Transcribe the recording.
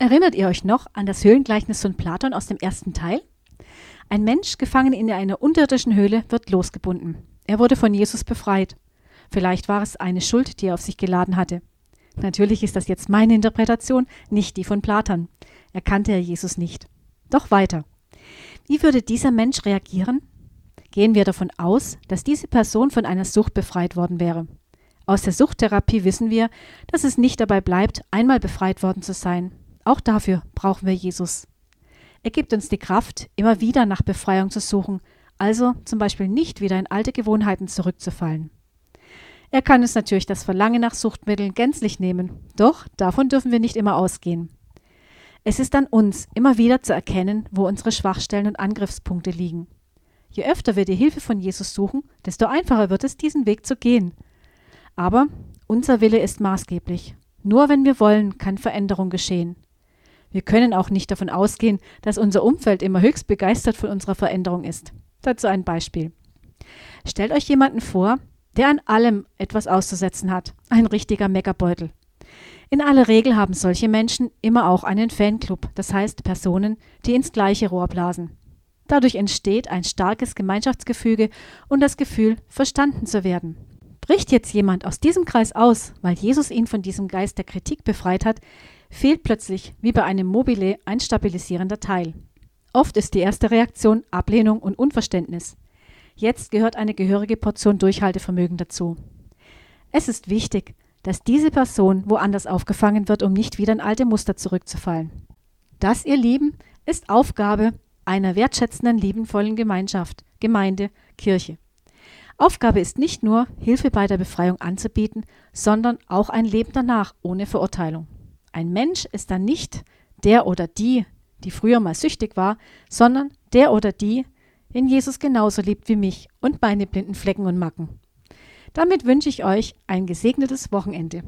Erinnert ihr euch noch an das Höhlengleichnis von Platon aus dem ersten Teil? Ein Mensch, gefangen in einer unterirdischen Höhle, wird losgebunden. Er wurde von Jesus befreit. Vielleicht war es eine Schuld, die er auf sich geladen hatte. Natürlich ist das jetzt meine Interpretation, nicht die von Platon. Er kannte ja Jesus nicht. Doch weiter. Wie würde dieser Mensch reagieren? Gehen wir davon aus, dass diese Person von einer Sucht befreit worden wäre. Aus der Suchttherapie wissen wir, dass es nicht dabei bleibt, einmal befreit worden zu sein. Auch dafür brauchen wir Jesus. Er gibt uns die Kraft, immer wieder nach Befreiung zu suchen, also zum Beispiel nicht wieder in alte Gewohnheiten zurückzufallen. Er kann uns natürlich das Verlangen nach Suchtmitteln gänzlich nehmen, doch davon dürfen wir nicht immer ausgehen. Es ist an uns, immer wieder zu erkennen, wo unsere Schwachstellen und Angriffspunkte liegen. Je öfter wir die Hilfe von Jesus suchen, desto einfacher wird es, diesen Weg zu gehen. Aber unser Wille ist maßgeblich. Nur wenn wir wollen, kann Veränderung geschehen. Wir können auch nicht davon ausgehen, dass unser Umfeld immer höchst begeistert von unserer Veränderung ist. Dazu ein Beispiel. Stellt euch jemanden vor, der an allem etwas auszusetzen hat, ein richtiger Meckerbeutel. In aller Regel haben solche Menschen immer auch einen Fanclub, das heißt Personen, die ins gleiche Rohr blasen. Dadurch entsteht ein starkes Gemeinschaftsgefüge und das Gefühl, verstanden zu werden. Bricht jetzt jemand aus diesem Kreis aus, weil Jesus ihn von diesem Geist der Kritik befreit hat, fehlt plötzlich, wie bei einem Mobile, ein stabilisierender Teil. Oft ist die erste Reaktion Ablehnung und Unverständnis. Jetzt gehört eine gehörige Portion Durchhaltevermögen dazu. Es ist wichtig, dass diese Person woanders aufgefangen wird, um nicht wieder in alte Muster zurückzufallen. Das, ihr Lieben, ist Aufgabe einer wertschätzenden, liebenvollen Gemeinschaft, Gemeinde, Kirche. Aufgabe ist nicht nur, Hilfe bei der Befreiung anzubieten, sondern auch ein Leben danach ohne Verurteilung. Ein Mensch ist dann nicht der oder die, die früher mal süchtig war, sondern der oder die, den Jesus genauso liebt wie mich und meine blinden Flecken und Macken. Damit wünsche ich euch ein gesegnetes Wochenende.